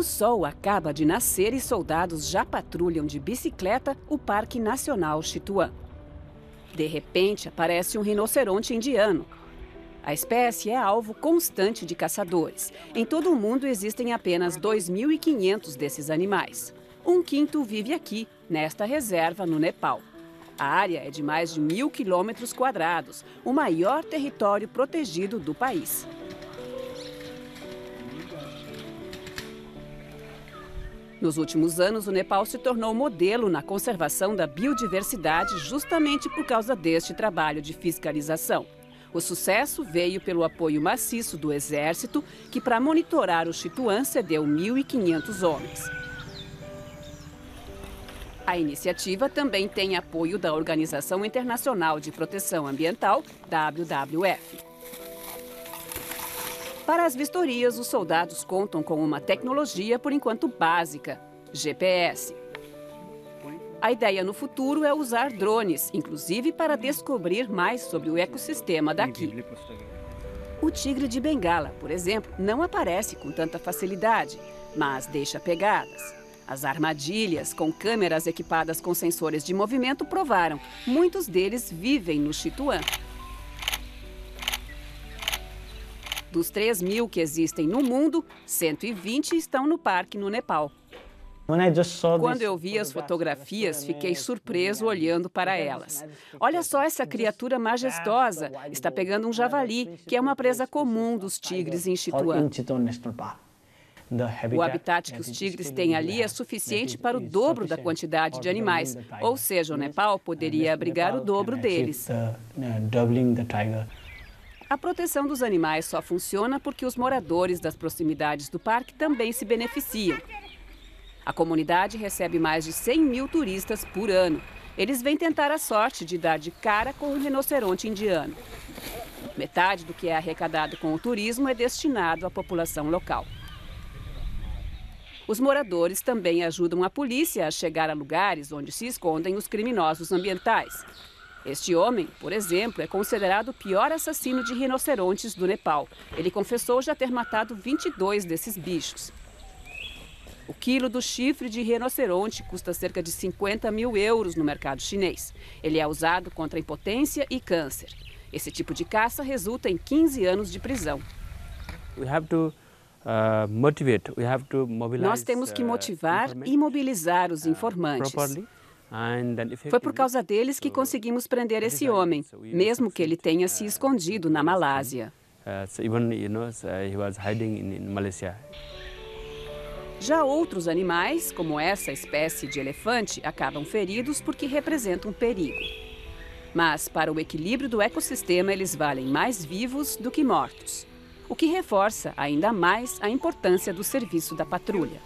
O sol acaba de nascer e soldados já patrulham de bicicleta o Parque Nacional Chituã. De repente, aparece um rinoceronte indiano. A espécie é alvo constante de caçadores. Em todo o mundo existem apenas 2.500 desses animais. Um quinto vive aqui, nesta reserva no Nepal. A área é de mais de mil quilômetros quadrados, o maior território protegido do país. Nos últimos anos, o Nepal se tornou modelo na conservação da biodiversidade justamente por causa deste trabalho de fiscalização. O sucesso veio pelo apoio maciço do Exército, que, para monitorar o Chituã, cedeu 1.500 homens. A iniciativa também tem apoio da Organização Internacional de Proteção Ambiental, WWF. Para as vistorias, os soldados contam com uma tecnologia, por enquanto básica, GPS. A ideia no futuro é usar drones, inclusive para descobrir mais sobre o ecossistema daqui. O tigre de Bengala, por exemplo, não aparece com tanta facilidade, mas deixa pegadas. As armadilhas, com câmeras equipadas com sensores de movimento, provaram. Muitos deles vivem no Chituã. Dos 3 mil que existem no mundo, 120 estão no parque no Nepal. Quando eu vi as fotografias, fiquei surpreso olhando para elas. Olha só essa criatura majestosa. Está pegando um javali, que é uma presa comum dos tigres em Chituã. O habitat que os tigres têm ali é suficiente para o dobro da quantidade de animais, ou seja, o Nepal poderia abrigar o dobro deles. A proteção dos animais só funciona porque os moradores das proximidades do parque também se beneficiam. A comunidade recebe mais de 100 mil turistas por ano. Eles vêm tentar a sorte de dar de cara com o rinoceronte indiano. Metade do que é arrecadado com o turismo é destinado à população local. Os moradores também ajudam a polícia a chegar a lugares onde se escondem os criminosos ambientais. Este homem, por exemplo, é considerado o pior assassino de rinocerontes do Nepal. Ele confessou já ter matado 22 desses bichos. O quilo do chifre de rinoceronte custa cerca de 50 mil euros no mercado chinês. Ele é usado contra impotência e câncer. Esse tipo de caça resulta em 15 anos de prisão. Uh, Nós temos que uh, motivar e mobilizar os uh, informantes. Foi por causa deles que conseguimos prender esse homem, mesmo que ele tenha se escondido na Malásia. Já outros animais, como essa espécie de elefante, acabam feridos porque representam perigo. Mas, para o equilíbrio do ecossistema, eles valem mais vivos do que mortos. O que reforça ainda mais a importância do serviço da patrulha.